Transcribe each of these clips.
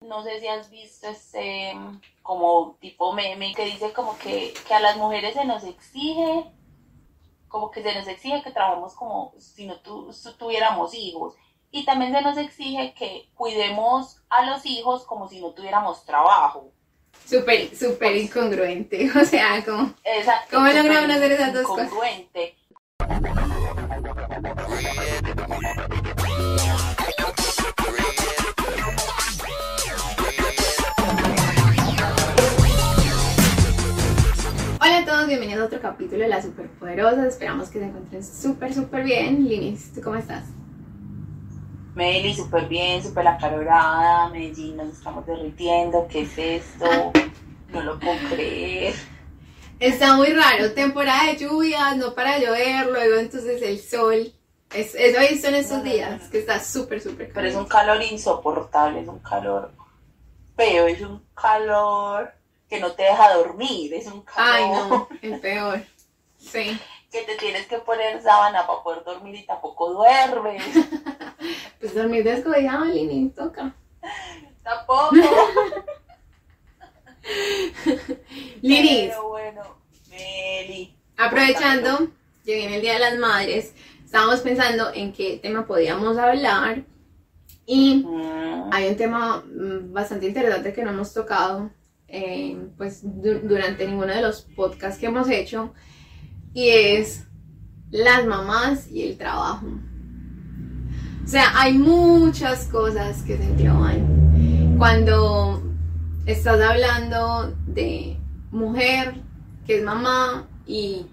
No sé si has visto este como tipo meme que dice como que, que a las mujeres se nos exige, como que se nos exige que trabajemos como si no tu, si tuviéramos hijos. Y también se nos exige que cuidemos a los hijos como si no tuviéramos trabajo. Súper, súper incongruente. O sea, como. Exacto, ¿Cómo lograron hacer esas dos cosas? incongruente. Todos, bienvenidos a otro capítulo de Las Superpoderosas. Esperamos que se encuentren súper, súper bien. Linis, ¿tú cómo estás? Meli, súper bien, súper acalorada. Medellín, nos estamos derritiendo. ¿Qué es esto? No lo puedo creer. Está muy raro, temporada de lluvias, no para llover, luego entonces el sol. Es, eso he visto en estos días, que está súper, súper Pero es un calor insoportable, es un calor feo, es un calor que no te deja dormir, es un calor Ay, no, el peor. Sí. que te tienes que poner sábana para poder dormir y tampoco duermes. Pues dormir descobijado, Linis, toca. tampoco. Linis, Pero bueno, Meli. aprovechando que viene el Día de las Madres, estábamos pensando en qué tema podíamos hablar y Mm, hay un tema mm, bastante interesante que no hemos tocado eh, pues du- durante ninguno de los podcasts que hemos hecho y es las mamás y el trabajo. O sea, hay muchas cosas que se engloban. Cuando estás hablando de mujer que es mamá y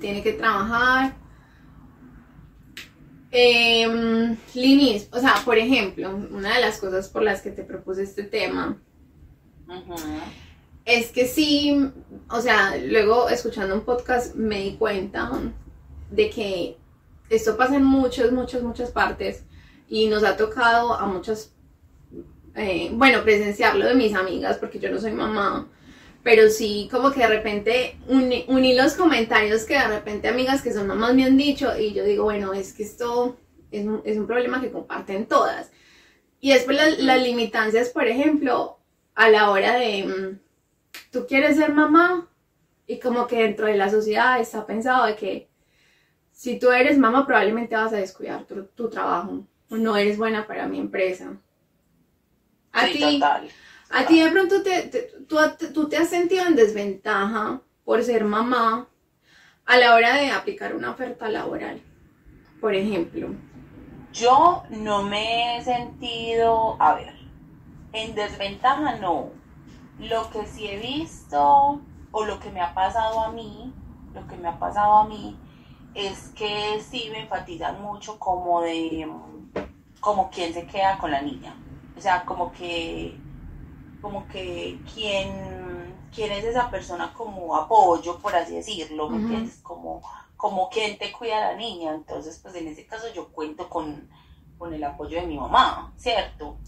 tiene que trabajar. Em, Linis, o sea, por ejemplo, una de las cosas por las que te propuse este tema es que sí, o sea, luego escuchando un podcast me di cuenta de que esto pasa en muchas, muchas, muchas partes y nos ha tocado a muchas, eh, bueno, presenciarlo de mis amigas porque yo no soy mamá, pero sí como que de repente uní, uní los comentarios que de repente amigas que son mamás me han dicho y yo digo, bueno, es que esto es un, es un problema que comparten todas. Y después las, las limitancias, por ejemplo, a la hora de, mm, tú quieres ser mamá y como que dentro de la sociedad está pensado de que si tú eres mamá probablemente vas a descuidar tu, tu trabajo o no eres buena para mi empresa. A Sí, ti, total. a ti de pronto te, te- tú, tú te has sentido en desventaja por ser mamá a la hora de aplicar una oferta laboral, por ejemplo. Yo no me he sentido, a ver, en desventaja no. Lo que sí he visto o lo que me ha pasado a mí, lo que me ha pasado a mí es que sí me enfatizan mucho como de como quién se queda con la niña. O sea, como que como que quién quién es esa persona como apoyo, por así decirlo, ¿me Ujú. entiendes? Como como quién te cuida a la niña. Entonces, pues en ese caso yo cuento con, con el apoyo de mi mamá, ¿cierto?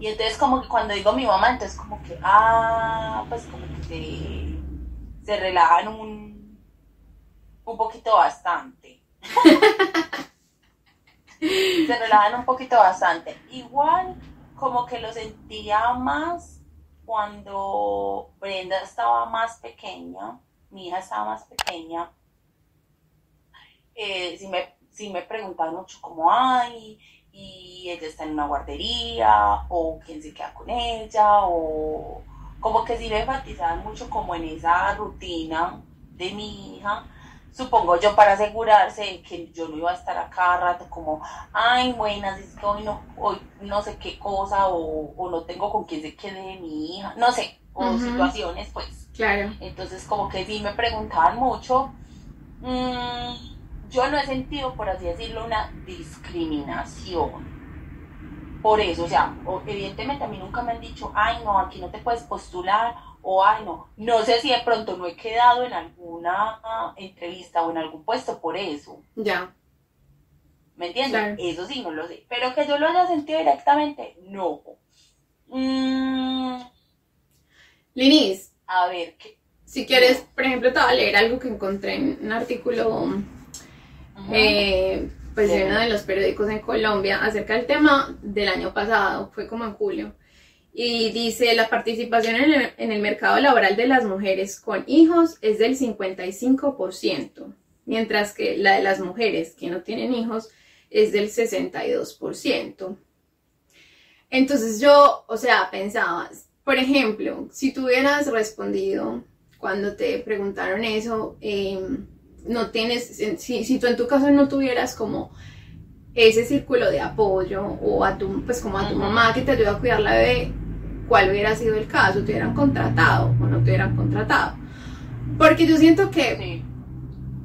Y entonces como que cuando digo mi mamá, entonces como que, ah, pues como que se, se relajan un, un poquito bastante. se relajan un poquito bastante. Igual como que lo sentía más cuando Brenda estaba más pequeña, mi hija estaba más pequeña. Eh, sí, me, sí me preguntaban mucho como, ay, y ella está en una guardería, o quién se queda con ella, o como que sí me enfatizaban mucho como en esa rutina de mi hija, supongo yo para asegurarse de que yo no iba a estar a cada rato como, ay, buenas, es que hoy no, hoy no sé qué cosa, o, o no tengo con quién se quede mi hija, no sé, o Ujú. situaciones pues. claro. Entonces como que sí me preguntaban mucho. Mm, yo no he sentido, por así decirlo, una discriminación. Por eso, o sea, evidentemente a mí nunca me han dicho, ay no, aquí no te puedes postular, o ay no. No sé si de pronto no he quedado en alguna entrevista o en algún puesto por eso. Ya. ¿Me entiendes? Eso sí, no lo sé. Pero que yo lo haya sentido directamente, no. Mm, Linis, a ver, ¿qué? Si quieres, por ejemplo, te voy a leer algo que encontré en un artículo. Eh, pues uno de los periódicos en Colombia acerca del tema del año pasado, fue como en julio. y dice la participación en el, en el mercado laboral de las mujeres con hijos es del 55%, mientras que la de las mujeres que no tienen hijos es del 62%. Entonces yo, o sea, pensaba, por ejemplo, si tú hubieras respondido cuando te preguntaron eso, em, no tienes, si, si, tú en tu caso no tuvieras como ese círculo de apoyo o a tu, pues como a tu mamá que te ayuda a cuidar la bebé, ¿cuál hubiera sido el caso? ¿Te hubieran contratado o no te hubieran contratado? Porque yo siento que,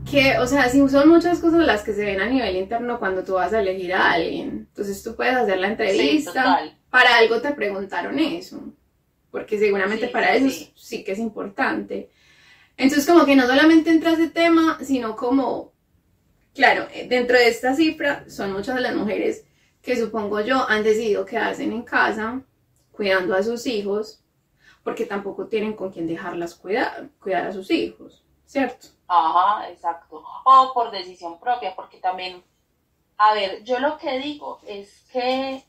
que, o sea, si son muchas cosas las que se ven a nivel interno cuando tú vas a elegir a alguien. Entonces tú puedes hacer la entrevista. para algo te preguntaron eso. Porque seguramente para eso sí que es importante. Entonces como que no solamente entra ese tema, sino como, claro, eh, dentro de esta cifra son muchas de las mujeres que supongo yo han decidido quedarse en casa cuidando a sus hijos porque tampoco tienen con quién dejarlas cuidar, cuidar a sus hijos, ¿cierto? Ajá, exacto. O por decisión propia, porque también, a ver, yo lo que digo es que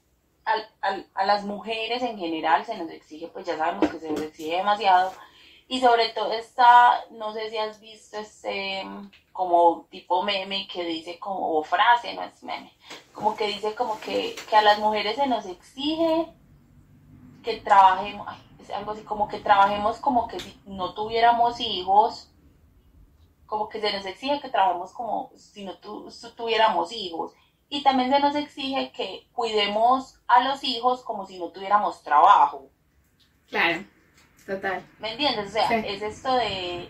a las mujeres en general se nos exige, pues ya sabemos que se nos exige demasiado, y sobre todo está, no sé si has visto este como tipo meme que dice como, o frase, no es meme, como que dice como que, que a las mujeres se nos exige que trabajemos, es algo así como que trabajemos como que si no tuviéramos hijos, como que se nos exige que trabajemos como si no tuviéramos hijos. Y también se nos exige que cuidemos a los hijos como si no tuviéramos trabajo. Claro, total. ¿Me entiendes? O sea, es esto de,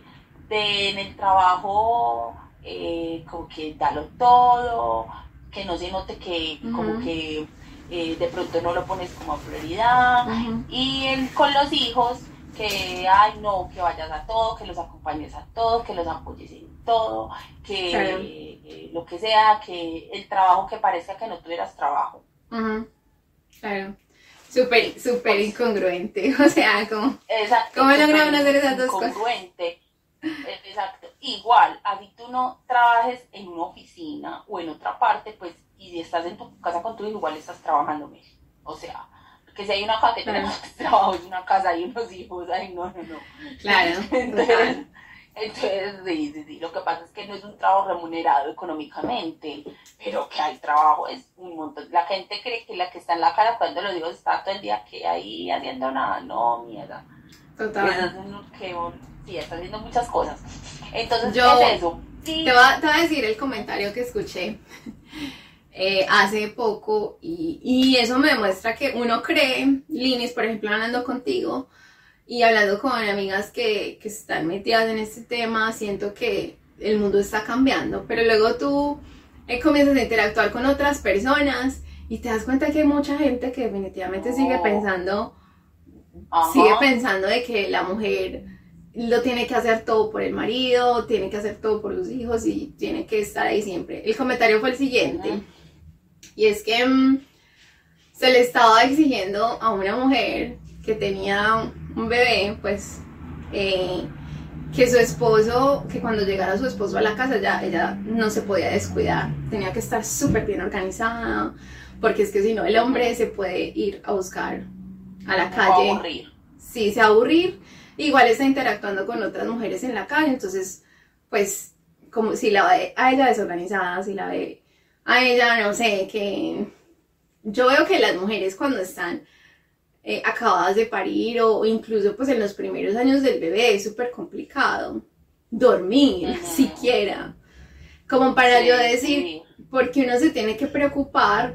de en el trabajo, eh, como que dalo todo, que no se note que como que eh, de pronto no lo pones como prioridad. Y con los hijos, que, ay, no, que vayas a todo, que los acompañes a todo, que los apoyes en todo, que eh, lo que sea, que el trabajo que parezca que no tuvieras trabajo. Claro. Súper, súper pues incongruente, o sea, como... Exacto. ¿Cómo lograron hacer esas dos cosas? Incongruente. Exacto. Igual, así tú no trabajes en una oficina o en otra parte, pues y si estás en tu casa con tu hijo, igual estás trabajando menos. O sea, que si hay una casa que tenemos trabajo y una casa y unos hijos, ay, no, no, no. Claro. entonces, entonces sí, sí, sí, lo que pasa es que no es un trabajo remunerado económicamente, pero que hay trabajo, es un montón. La gente cree que la que está en la casa cuando lo digo está todo el día que ahí haciendo nada, no, mierda. Total. Pues que, sí, está haciendo muchas cosas. Entonces, Yo es eso? Te, voy a, te voy a decir el comentario que escuché eh, hace poco y, y, eso me demuestra que uno cree, Linis, por ejemplo, hablando contigo y hablando con amigas que, que están metidas en este tema, siento que el mundo está cambiando, pero luego tú eh, comienzas a interactuar con otras personas y te das cuenta que hay mucha gente que definitivamente sigue pensando, sigue pensando de que la mujer lo tiene que hacer todo por el marido, tiene que hacer todo por los hijos y tiene que estar ahí siempre. El comentario fue el siguiente. Y es que mm, se le estaba exigiendo a una mujer que tenía un bebé, pues, eh, que su esposo, que cuando llegara su esposo a la casa, ya ella no se podía descuidar, tenía que estar súper bien organizada, porque es que si no, el hombre se puede ir a buscar a la calle. a aburrir. Sí, se aburrir. Igual está interactuando con otras mujeres en la calle, entonces, pues, como si la ve a ella desorganizada, si la ve a ella, no sé, que yo veo que las mujeres cuando están eh, acabadas de parir o incluso pues en los primeros años del bebé es súper complicado dormir siquiera. Como para yo decir, porque uno se tiene que preocupar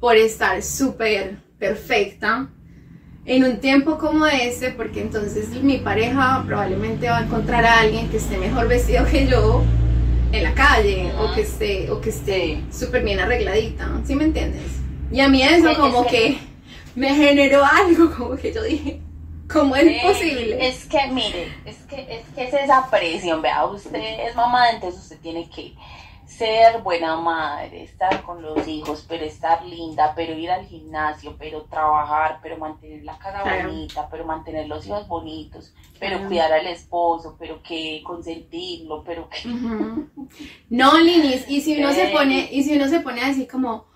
por estar súper perfecta en un tiempo como este, porque entonces mi pareja probablemente va a encontrar a alguien que esté mejor vestido que yo en la calle o que esté o que esté súper bien arregladita, ¿sí me entiendes? Y a mí eso como que, me generó algo, como que yo dije, ¿cómo es posible? Es que mire, es que, es que es esa presión, vea, usted es mamá, entonces usted tiene que ser buena madre, estar con los hijos, pero estar linda, pero ir al gimnasio, pero trabajar, pero mantener la casa bonita, pero mantener los hijos bonitos, pero cuidar al esposo, pero que consentirlo, pero que... No, Linis, y si uno se pone, y si uno se pone así como,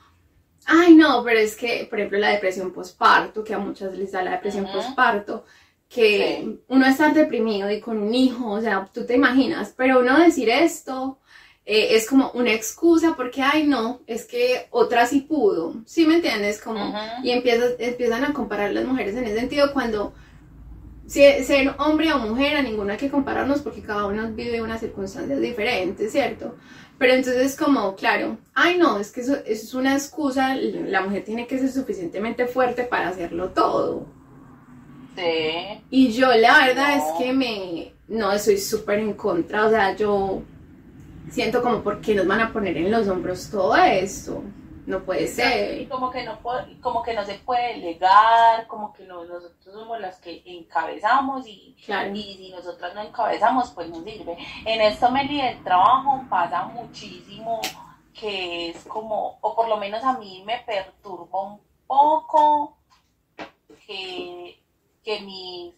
Ay, no, pero es que, por ejemplo, la depresión postparto, que a muchas les da la depresión Ujú. postparto, que Sí. uno estar deprimido y con un hijo, o sea, tú te imaginas, pero uno decir esto eh, es como una excusa porque, ay, no, es que otra sí pudo, ¿sí me entiendes? Como, y empiezas, empiezan a comparar las mujeres en ese sentido cuando si- ser hombre o mujer, a ninguno hay que compararnos porque cada uno vive unas circunstancias diferentes, ¿cierto? Pero entonces como, claro, ay no, es que eso, eso es una excusa, la mujer tiene que ser suficientemente fuerte para hacerlo todo. Sí. Y yo la verdad No. es que me, no, estoy súper en contra, o sea, yo siento como, ¿por qué nos van a poner en los hombros todo esto? No puede ser. Como que no como que no se puede delegar, como que no, nosotros somos las que encabezamos y, Claro. y si nosotras no encabezamos, pues no sirve. En esto, Meli, del trabajo pasa muchísimo que es como, o por lo menos a mí me perturba un poco que, que mis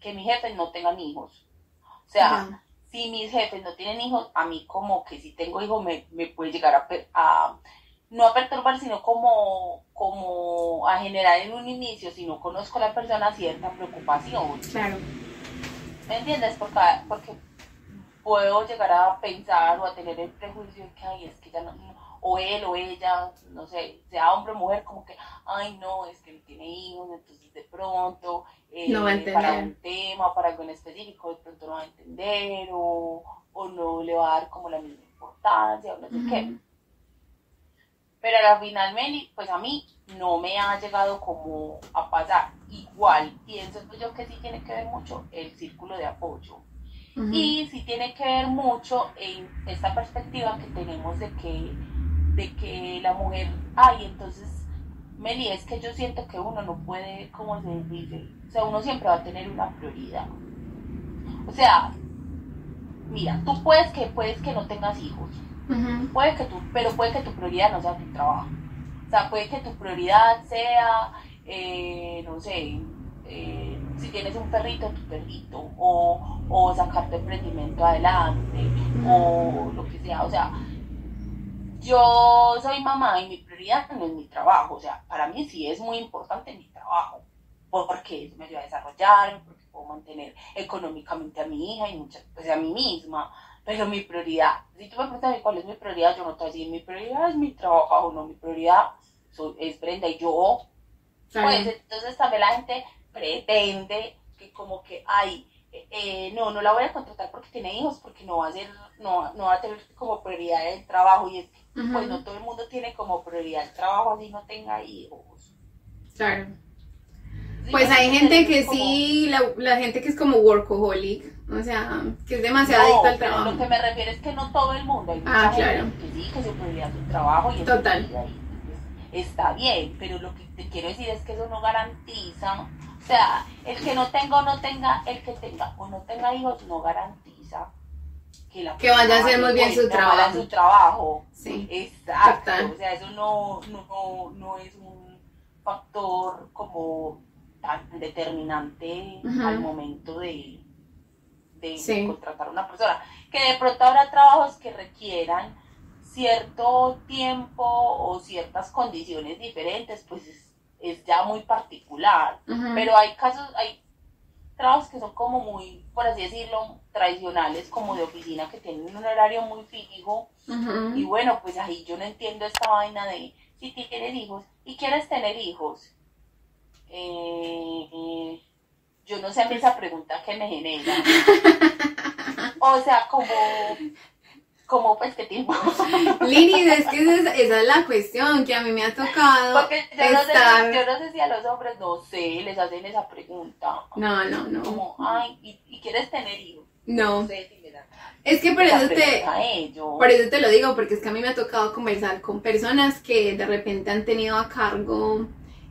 que mis jefes no tengan hijos. O sea, si mis jefes no tienen hijos, a mí como que si tengo hijos me, me puede llegar a- no a perturbar, sino como, como a generar en un inicio, si no conozco a la persona, cierta preocupación. Claro. ¿Me entiendes? Porque, porque puedo llegar a pensar o a tener el prejuicio de que, ay, es que ya no, o él o ella, no sé, sea hombre o mujer, como que, ay, no, es que no tiene hijos, entonces de pronto, eh, No va a entender. para un tema, para algo en específico, de pronto no va a entender o, o no le va a dar como la misma importancia o no sé qué. Pero al final, Meli, pues a mí no me ha llegado como a pasar. Igual, pienso yo que sí tiene que ver mucho el círculo de apoyo. Y sí tiene que ver mucho en esta perspectiva que tenemos de que, de que la mujer, ay, entonces, Meli, es que yo siento que uno no puede, como se dice, o sea, uno siempre va a tener una prioridad. O sea, mira, tú puedes que, puedes que no tengas hijos, Puede que tu, pero puede que tu prioridad no sea tu trabajo. O sea, puede que tu prioridad sea, eh, no sé, eh, si tienes un perrito, tu perrito, o, o sacar tu emprendimiento adelante, o lo que sea. O sea, yo soy mamá y mi prioridad no es mi trabajo. O sea, para mí sí es muy importante mi trabajo, porque eso me ayuda a desarrollarme, porque puedo mantener económicamente a mi hija y muchas, pues a mí misma. Pero mi prioridad, si tú me preguntas cuál es mi prioridad, yo no te voy a decir, mi prioridad es mi trabajo, no, mi prioridad soy- es Brenda y yo. Pues entonces también la gente pretende que como que, ay, eh, no, no la voy a contratar porque tiene hijos, porque no va a ser, no, no va a tener como prioridad el trabajo y es que pues no todo el mundo tiene como prioridad el trabajo así no tenga hijos. Claro. Pues hay gente que como- sí, la, la gente que es como workaholic, o sea, que es demasiado No, adicta al pero trabajo. lo que me refiero es que no todo el mundo, hay Ah, gente claro. que sí, que su prioridad es su trabajo y Total. está bien, pero lo que te quiero decir es que eso no garantiza, o sea, el que no tenga o no tenga, el que tenga o no tenga hijos no garantiza que la Que vaya a hacer muy bien su trabajo. su trabajo. Sí. Exacto, Total. o sea, eso no, no, no es un factor como tan determinante al momento de, de Sí. contratar a una persona. Que de pronto habrá trabajos que requieran cierto tiempo o ciertas condiciones diferentes, pues es, es ya muy particular. Pero hay casos, hay trabajos que son como muy, por así decirlo, tradicionales, como de oficina, que tienen un horario muy fijo. Y bueno, pues ahí yo no entiendo esta vaina de si tienes hijos y quieres tener hijos. Eh, eh, yo no sé a mí esa pregunta que me genera. O sea, como, como pues qué tiempo. Lini, es que esa, es- esa es la cuestión que a mí me ha tocado Porque yo no, estar... sé, yo no sé si a los hombres, no sé, les hacen esa pregunta. No, no, no. Como, ay, ¿y, y quieres tener hijos? No. No sé si Es que por eso te... Por eso te lo digo, porque es que a mí me ha tocado conversar con personas que de repente han tenido a cargo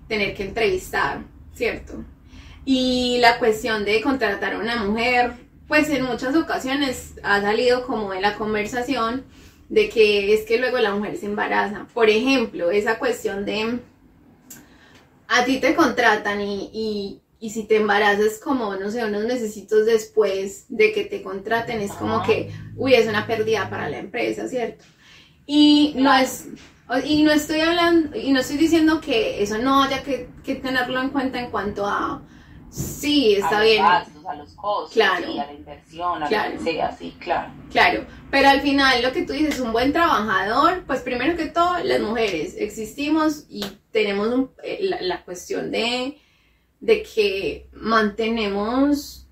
tener que entrevistar, ¿cierto? Y la cuestión de contratar a una mujer, pues en muchas ocasiones ha salido como en la conversación de que es que luego la mujer se embaraza. Por ejemplo, esa cuestión de a ti te contratan y, y, y si te embarazas como, no sé, unos necesitos después de que te contraten, es como que, uy, es una pérdida para la empresa, ¿cierto? Y no es, y no estoy hablando, y no estoy diciendo que eso no haya que, que tenerlo en cuenta en cuanto a, sí, está a bien. Los gastos, a los costos, Claro. a la inversión, a Claro. lo que sea, sí, claro. Claro, pero al final lo que tú dices, un buen trabajador, pues primero que todo, las mujeres existimos y tenemos un- eh, la, la cuestión de, de que mantenemos,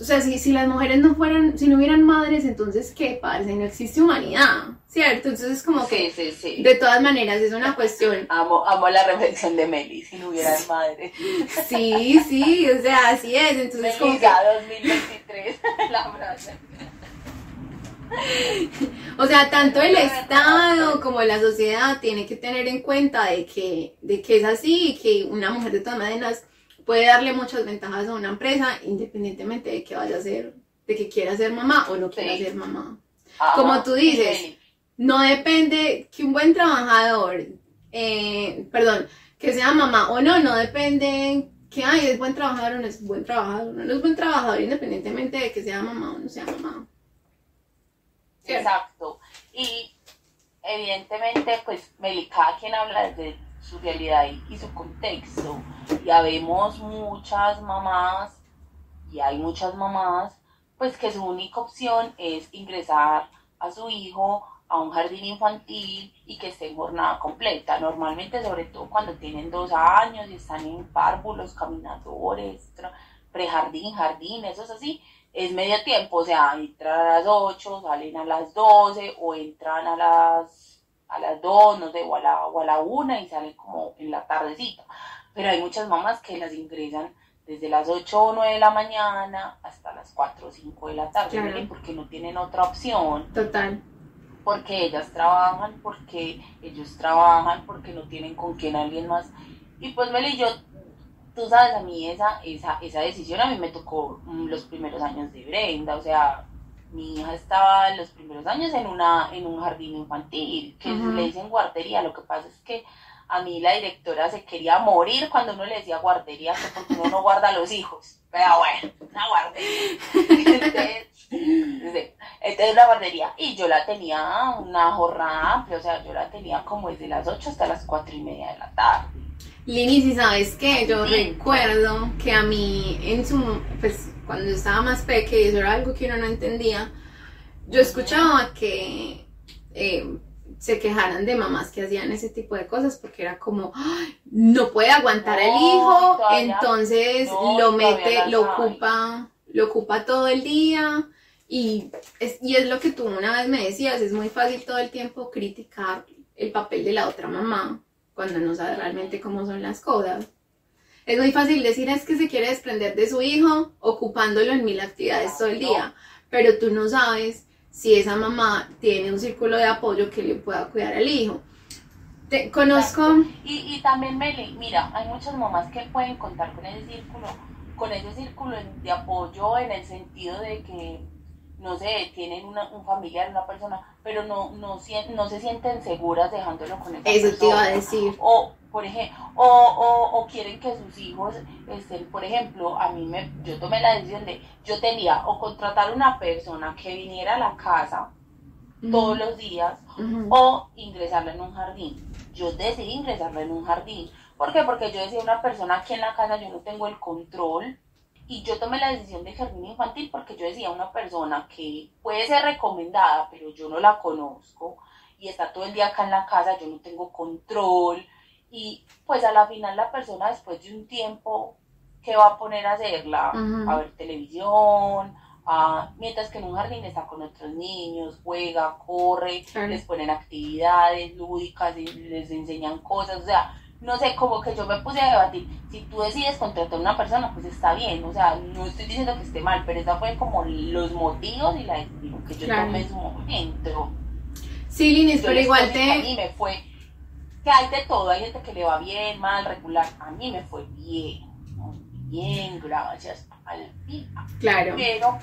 o sea, si, si las mujeres no fueran, si no hubieran madres, entonces, ¿qué pasa? No existe humanidad, ¿cierto? Entonces es como que, Sí, sí, sí. de todas maneras, es una cuestión Amo, amo la reflexión de Meli, si no hubiera madre. Sí, sí, o sea, así es. Entonces, como que, Melissa 2023, la frase. o sea, tanto el Estado como la sociedad tiene que tener en cuenta de que, de que es así y que una mujer de todas maneras puede darle muchas ventajas a una empresa independientemente de que vaya a ser, de que quiera ser mamá o no quiera Sí. ser mamá. Ajá. Como tú dices. No depende que un buen trabajador, eh, perdón, que sea mamá o no, no depende que ay, es buen trabajador o no es buen trabajador. No es buen trabajador independientemente de que sea mamá o no sea mamá. Cierto. Exacto. Y evidentemente, pues, Meli, cada quien habla desde su realidad y, y su contexto. Ya vemos muchas mamás, y hay muchas mamás, pues que su única opción es ingresar a su hijo a un jardín infantil y que esté en jornada completa. Normalmente, sobre todo cuando tienen dos años y están en párvulos, caminadores, prejardín, jardín, eso es así, es medio tiempo, o sea, entran a las 8, salen a las 12 o entran a las, a las 2, no sé, o a, la, o a la 1 y salen como en la tardecita. Pero hay muchas mamás que las ingresan desde las 8 o 9 de la mañana hasta las 4 o 5 de la tarde, Claro. Porque no tienen otra opción Total. porque ellas trabajan, porque ellos trabajan, porque no tienen con quién alguien más. Y pues Meli, yo, tú sabes, a mí esa, esa, esa decisión a mí me tocó mm, los primeros años de Brenda, o sea, mi hija estaba en los primeros años en, una, en un jardín infantil, que le dicen guardería, lo que pasa es que a mí la directora se quería morir cuando uno le decía guardería, que porque uno no guarda a los hijos. Pero bueno, una guardería. Entonces, entonces una guardería. Y yo la tenía una jornada amplia, o sea, yo la tenía como desde las 8 hasta las 4 y media de la tarde. Lini, si sabes que yo recuerdo que a mí en su, pues cuando yo estaba más pequeña, y eso era algo que uno no entendía, yo escuchaba que eh, se quejaran de mamás que hacían ese tipo de cosas porque era como, "Ay, no puede aguantar el No, hijo, todavía- entonces no, lo mete, lo ocupa, lo ocupa todo el día. Y es, y es lo que tú una vez me decías, es muy fácil todo el tiempo criticar el papel de la otra mamá cuando no sabe realmente cómo son las cosas. Es muy fácil decir es que se quiere desprender de su hijo ocupándolo en mil actividades todo el día, pero tú no sabes si esa mamá tiene un círculo de apoyo que le pueda cuidar al hijo. Te, conozco, Y, y también, Meli, mira, hay muchas mamás que pueden contar con ese círculo, con ese círculo de apoyo en el sentido de que, no sé, tienen una, un familiar, una persona, pero no, no, no se sienten seguras dejándolo con esa eso te iba a decir. O, por ejemplo, o, o, o quieren que sus hijos estén, por ejemplo, a mí me, yo tomé la decisión de, yo tenía o contratar una persona que viniera a la casa todos los días, o ingresarla en un jardín. Yo decidí ingresarla en un jardín. ¿Por qué? Porque yo decía, una persona aquí en la casa, yo no tengo el control. Y yo tomé la decisión de jardín infantil porque yo decía, una persona que puede ser recomendada, pero yo no la conozco, y está todo el día acá en la casa, yo no tengo control. Y pues a la final la persona después de un tiempo, ¿qué va a poner a hacerla? A ver televisión, mientras que en un jardín está con otros niños, juega, corre, les ponen actividades lúdicas y les enseñan cosas, o sea, no sé, como que yo me puse a debatir, si tú decides contratar a una persona, pues está bien, o sea, no estoy diciendo que esté mal, pero esa fue como los motivos y la decisión que yo Claro. tomé en su momento. Sí, Linis, pero igual que A te... mí me fue, que hay de todo, hay gente que le va bien, mal, regular, a mí me fue bien, muy bien, gracias al día. Claro. Pero,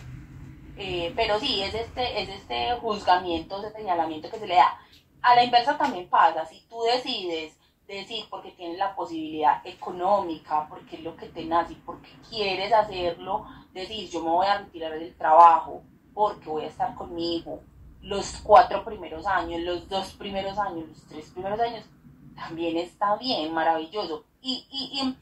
eh, pero sí, es este, es este juzgamiento, ese señalamiento que se le da. A la inversa también pasa, si tú decides decir porque tienes la posibilidad económica, porque es lo que te nace porque quieres hacerlo, decir yo me voy a retirar del trabajo porque voy a estar con mi hijo los cuatro primeros años, los dos primeros años, los tres primeros años, también está bien, maravilloso. Y, y,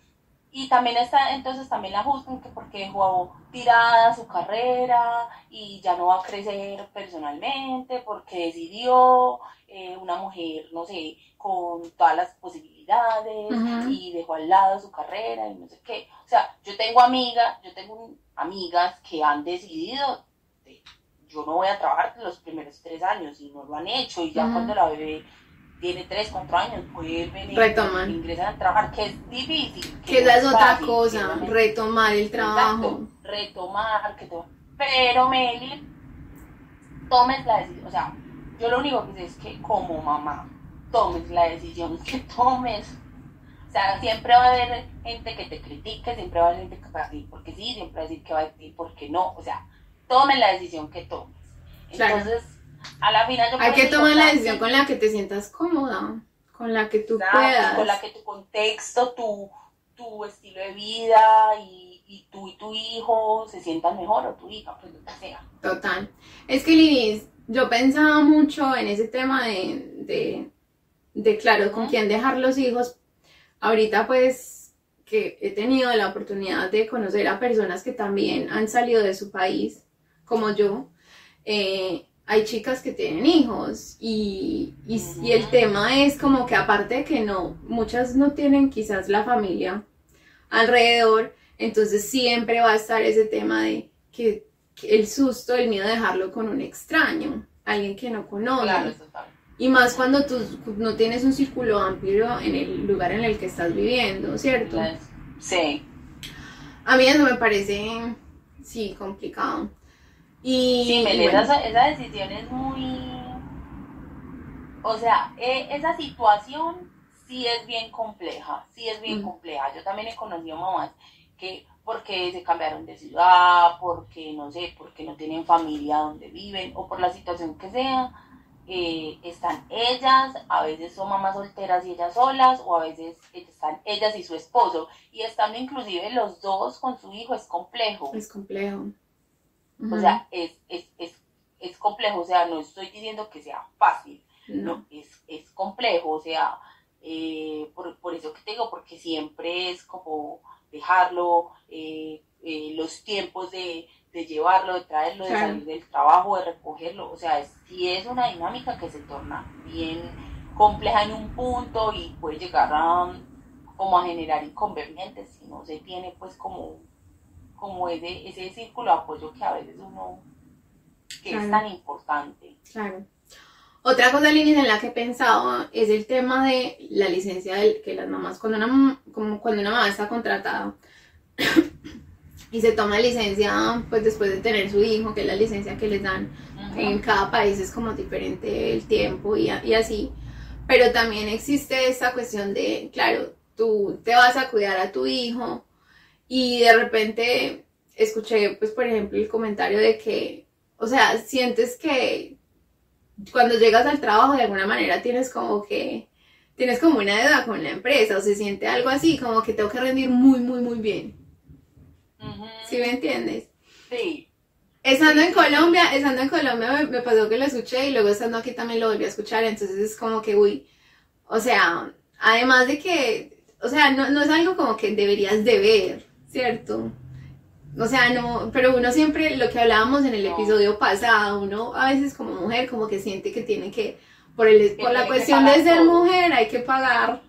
y, y también está, entonces también la que porque dejó tirada su carrera y ya no va a crecer personalmente, porque decidió eh, una mujer, no sé, con todas las posibilidades y dejó al lado su carrera y no sé qué. O sea, yo tengo amigas, yo tengo amigas que han decidido, yo no voy a trabajar los primeros tres años y no lo han hecho y ya cuando la bebé tiene tres, cuatro años, vuelven y Retoman. ingresan a trabajar, que es difícil. Que no es otra fácil, cosa, retomar el trabajo. Exacto, retomar, que todo. Pero Meli, tomes la decisión, o sea, yo lo único que sé es que como mamá, tomes la decisión que tomes. O sea, siempre va a haber gente que te critique, siempre va a haber gente que va a decir porque sí, siempre va a decir que va a decir porque no. O sea, tomes la decisión que tomes. Claro. Entonces, a la final yo Hay que tomar la "Franci, decisión con la que te sientas cómoda, con la que tú Exacto, puedas. con la que tu contexto, tu, tu estilo de vida y, y tú y tu hijo se sientan mejor o tu hija, pues lo que sea. Total. Es que Linis, yo pensaba mucho en ese tema de, de, de, claro, con quién dejar los hijos. Ahorita pues que he tenido la oportunidad de conocer a personas que también han salido de su país, como yo. eh, hay chicas que tienen hijos y, y, y el Ujú. tema es como que aparte de que no, muchas no tienen quizás la familia alrededor, entonces siempre va a estar ese tema de que, que el susto, el miedo de dejarlo con un extraño, alguien que no conoce. Claro. Y más cuando tú no tienes un círculo amplio en el lugar en el que estás viviendo, ¿cierto? Sí, A mí eso me parece, sí, complicado. Y, sí, Meli, bueno, esa, esa decisión es muy... O sea, e- esa situación sí es bien compleja, sí es bien Mm. compleja. Yo también he conocido mamás que porque se cambiaron de ciudad, porque no sé, porque no tienen familia donde viven o por la situación que sea, eh, están ellas, a veces son mamás solteras y ellas solas, o a veces están ellas y su esposo, y estando inclusive los dos con su hijo es complejo. es complejo. O sea, es, es, es, es complejo, o sea, no estoy diciendo que sea fácil, no. es, es complejo, o sea, eh, por, por eso que te digo, porque siempre es como dejarlo, eh, eh, los tiempos de, de llevarlo, de traerlo, de Claro. salir del trabajo, de recogerlo, o sea, sí es una dinámica que se torna bien compleja en un punto y puede llegar a como a generar inconvenientes si no se tiene pues como como ese, ese círculo de apoyo que a veces uno que es Claro. tan importante. Claro. Otra cosa, Linis, en la que he pensado es el tema de la licencia del, que las mamás, cuando una, como cuando una mamá está contratada y se toma licencia, pues después de tener su hijo, que es la licencia que les dan, en cada país es como diferente el tiempo y, y así. Pero también existe esta cuestión de, claro, tú te vas a cuidar a tu hijo y de repente escuché, pues, por ejemplo, el comentario de que, o sea, sientes que cuando llegas al trabajo de alguna manera tienes como que, tienes como una deuda con la empresa o se siente algo así, como que tengo que rendir muy, muy, muy bien. Ujú. ¿Sí me entiendes? Sí. Estando en. Colombia, estando en Colombia me, me pasó que lo escuché y luego estando aquí también lo volví a escuchar, entonces es como que, uy, o sea, además de que, o sea, no, no es algo como que deberías de ver, ¿cierto? O sea, no, pero uno siempre, lo que hablábamos en el episodio pasado, uno a veces como mujer como que siente que tiene que, por, el, por la cuestión de ser todo. mujer, hay que pagar,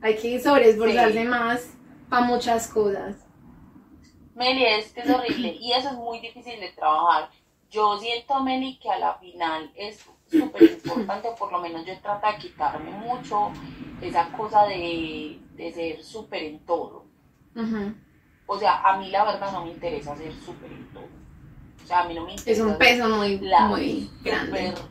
hay que sobreesforzarse Sí. más para muchas cosas. Meli, es que es horrible y eso es muy difícil de trabajar. Yo siento, Meli, que a la final es súper importante, o por lo menos yo trato de quitarme mucho esa cosa de, de ser súper en todo. O sea, a mí la verdad no me interesa ser súper en todo. O sea, a mí no me interesa Es un peso muy, la muy grande. súper-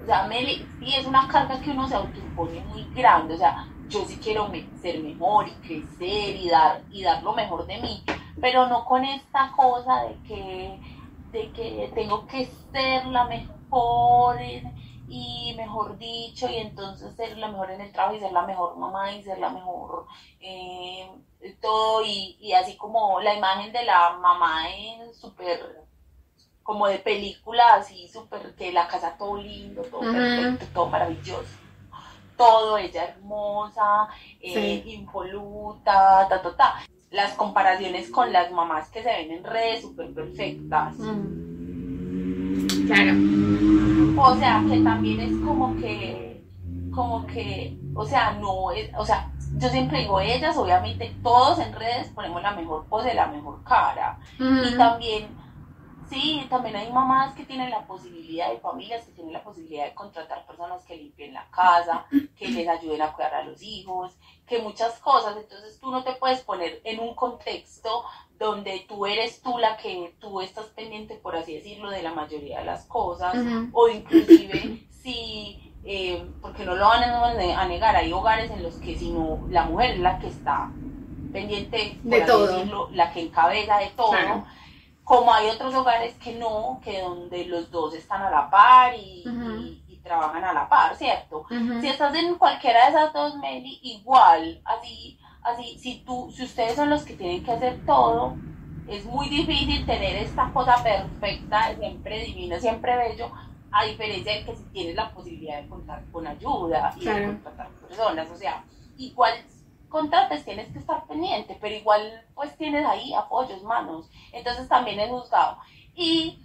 o sea, Meli, y es una carga que uno se autoimpone muy grande. O sea, yo sí quiero me- ser mejor y crecer y dar, y dar lo mejor de mí, pero no con esta cosa de que, de que tengo que ser la mejor y mejor dicho, y entonces ser la mejor en el trabajo y ser la mejor mamá y ser la mejor eh, todo, y, y así como la imagen de la mamá es súper como de película así súper, que la casa todo lindo, todo perfecto, todo maravilloso. Todo, ella hermosa, eh, Sí. impoluta, ta, ta, ta. Las comparaciones con las mamás que se ven en redes súper perfectas. Mm. Claro. O sea, que también es como que, como que, o sea, no es, o sea, yo siempre digo, ellas, obviamente, todos en redes ponemos la mejor pose, la mejor cara. Y también, sí, también hay mamás que tienen la posibilidad, y familias que tienen la posibilidad de contratar personas que limpien la casa, que les ayuden a cuidar a los hijos, que muchas cosas. Entonces tú no te puedes poner en un contexto donde tú eres tú la que tú estás pendiente, por así decirlo, de la mayoría de las cosas o inclusive si, eh, porque no lo van a a negar, hay hogares en los que si no, la mujer es la que está pendiente, por De así todo. decirlo, la que encabeza de todo, Claro. Como hay otros hogares que no, que donde los dos están a la par y, y- y trabajan a la par, ¿cierto? Si estás en cualquiera de esas dos, Meli, igual, así, así, si tú, si ustedes son los que tienen que hacer todo, es muy difícil tener esta cosa perfecta, siempre divino, siempre bello, a diferencia de que si tienes la posibilidad de contar con ayuda y de contratar personas, o sea, igual contrates, tienes que estar pendiente, pero igual pues tienes ahí apoyos, manos, entonces también es juzgado. Y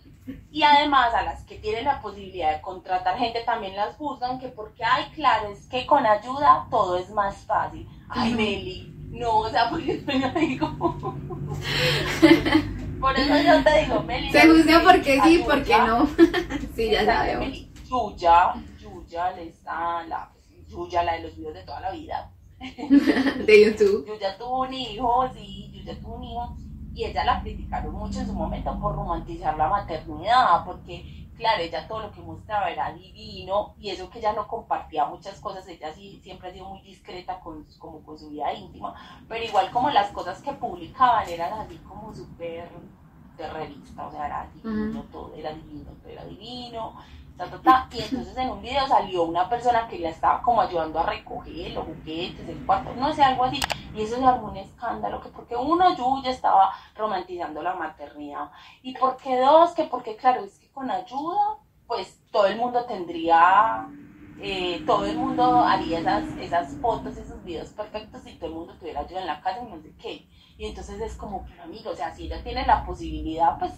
y además a las que tienen la posibilidad de contratar gente también las juzgan que porque, ay, claro, es que con ayuda todo es más fácil. Ay. Meli, no, o sea, porque yo digo... Por eso yo te digo, Meli. Se juzga porque sí, ayuda. porque no. sí, ya sabemos. Meli. Yuya, Yuya, le está la, Yuya, la de los videos de toda la vida. De YouTube. Yuya tuvo un hijo, sí, Yuya tuvo un hijo, y ella la criticaron mucho en su momento por romantizar la maternidad, porque, claro, ella todo lo que mostraba era divino, y eso que ella no compartía muchas cosas, ella sí siempre ha sido muy discreta con, como con su vida íntima, pero igual como las cosas que publicaban eran así como súper de revista, o sea, era divino, todo era divino, todo era divino, y entonces en un video salió una persona que la estaba como ayudando a recoger los juguetes, el cuarto, no sé, algo así, y eso armó un escándalo, que porque uno, yo ya estaba romantizando la maternidad, y porque dos, que porque claro, es que con ayuda, pues todo el mundo tendría, eh, todo el mundo haría esas, esas fotos, esos videos perfectos, y todo el mundo tuviera ayuda en la casa y no sé qué, y entonces es como, pero amigo, o sea, si ella tiene la posibilidad, pues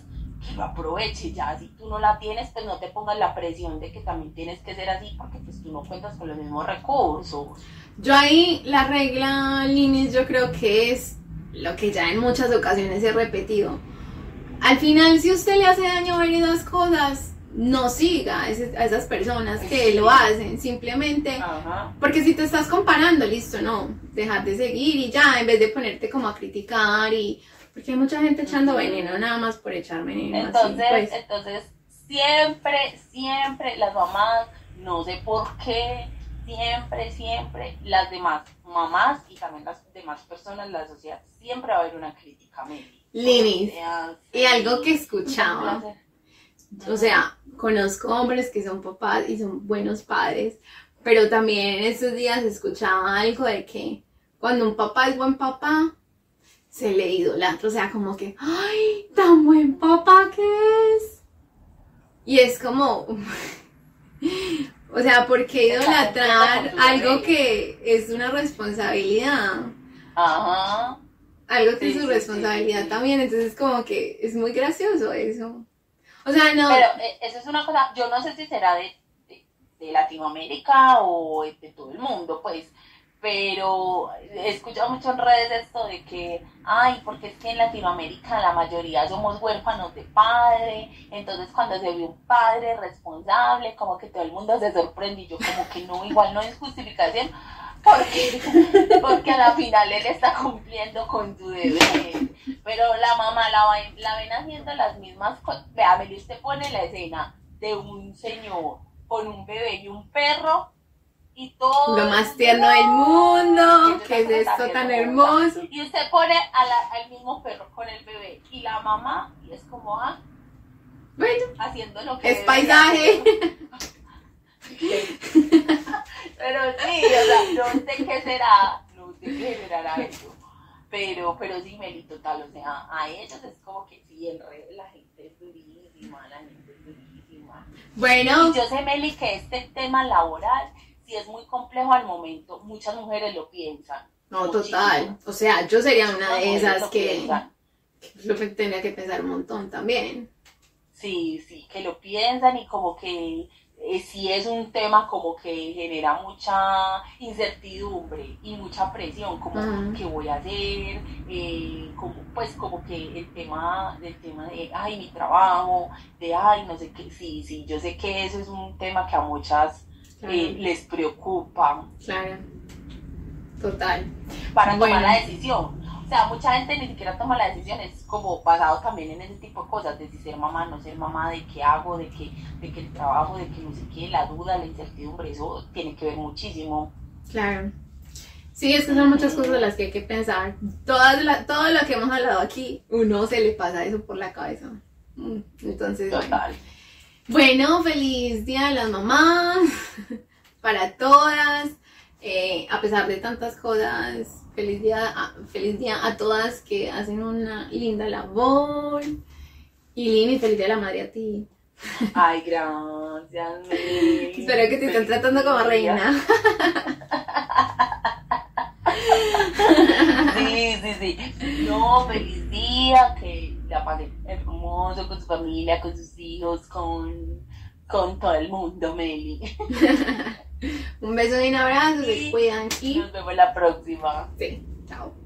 que lo aproveche ya, si tú no la tienes, pues no te pongas la presión de que también tienes que ser así, porque pues tú no cuentas con los mismos recursos. Yo ahí la regla, Linis, yo creo que es lo que ya en muchas ocasiones he repetido. Al final, si usted le hace daño a esas cosas, no siga a, esas personas que lo hacen. Simplemente Ajá. Porque si te estás comparando, listo, no, dejar de seguir y ya, en vez de ponerte como a criticar y... Porque hay mucha gente echando veneno nada más por echar veneno. así, Entonces, pues. entonces, siempre, siempre las mamás, no sé por qué, siempre, siempre, las demás mamás y también las demás personas de la sociedad, siempre va a haber una crítica. Linis, y algo que escuchaba, o sea, conozco hombres que son papás y son buenos padres, pero también en estos días escuchaba algo de que cuando un papá es buen papá, se le idolatra, o sea, como que, ¡ay, tan buen papá que es! Y es como, o sea, ¿por qué idolatrar algo que es una responsabilidad? Ajá. Algo que Sí, es su responsabilidad sí, sí. también, entonces como que es muy gracioso eso. O sea, no, Pero eh, eso es una cosa, yo no sé si será de, de, de Latinoamérica o de todo el mundo, pues, pero he escuchado mucho en redes esto de que, ay, porque es que en Latinoamérica la mayoría somos huérfanos de padre, entonces cuando se ve un padre responsable, como que todo el mundo se sorprende y yo como que no, igual no es justificación, porque, porque a la final él está cumpliendo con su deber. Pero la mamá la, va- la ven haciendo las mismas cosas. Vea, usted pone la escena de un señor con un bebé y un perro y todo. lo más tierno del mundo, que es esto tan hermoso. Y usted pone a la- al mismo perro con el bebé y la mamá y es como, ah, Bueno, haciendo lo que. es paisaje. Pero sí, o sea, no sé qué será, no sé qué generará eso. Pero, pero sí, Meli, total, o sea, a ellos es como que sí, en redes la gente es durísima, Bueno. Y yo sé, Meli, que este tema laboral, es muy complejo al momento, muchas mujeres lo piensan. No, total. O sea, yo sería una de esas que, lo que tenía que pensar un montón también. Sí, sí, que lo piensan y como que eh, sí es un tema como que genera mucha incertidumbre y mucha presión, como qué voy a hacer, eh, como, pues como que el tema del tema de, ay, mi trabajo, de, ay, no sé qué, sí, sí, yo sé que eso es un tema que a muchas eh, les preocupa. Claro, total. Para tomar la decisión o sea, mucha gente ni siquiera toma la decisión, es como basado también en ese tipo de cosas, de si ser mamá, no ser mamá, de qué hago, de que, de que el trabajo, de que no sé qué, la duda, la incertidumbre, eso tiene que ver muchísimo. Claro. Sí, es que son muchas cosas de las que hay que pensar. Todas la, todo lo que hemos hablado aquí, uno se le pasa eso por la cabeza. Mm, entonces, Total. Bueno. Bueno, feliz día de las mamás para todas. Eh, a pesar de tantas cosas, Feliz día, a, feliz día a todas que hacen una linda labor. Y Lini, feliz día a la madre a ti. Ay, gracias. Espero que te estén tratando como reina. Sí, sí, sí. No, feliz día, que la pasen hermoso con su familia, con sus hijos, con, con todo el mundo, Meli. un beso y un abrazo, se cuidan y nos vemos la próxima. Sí, chao.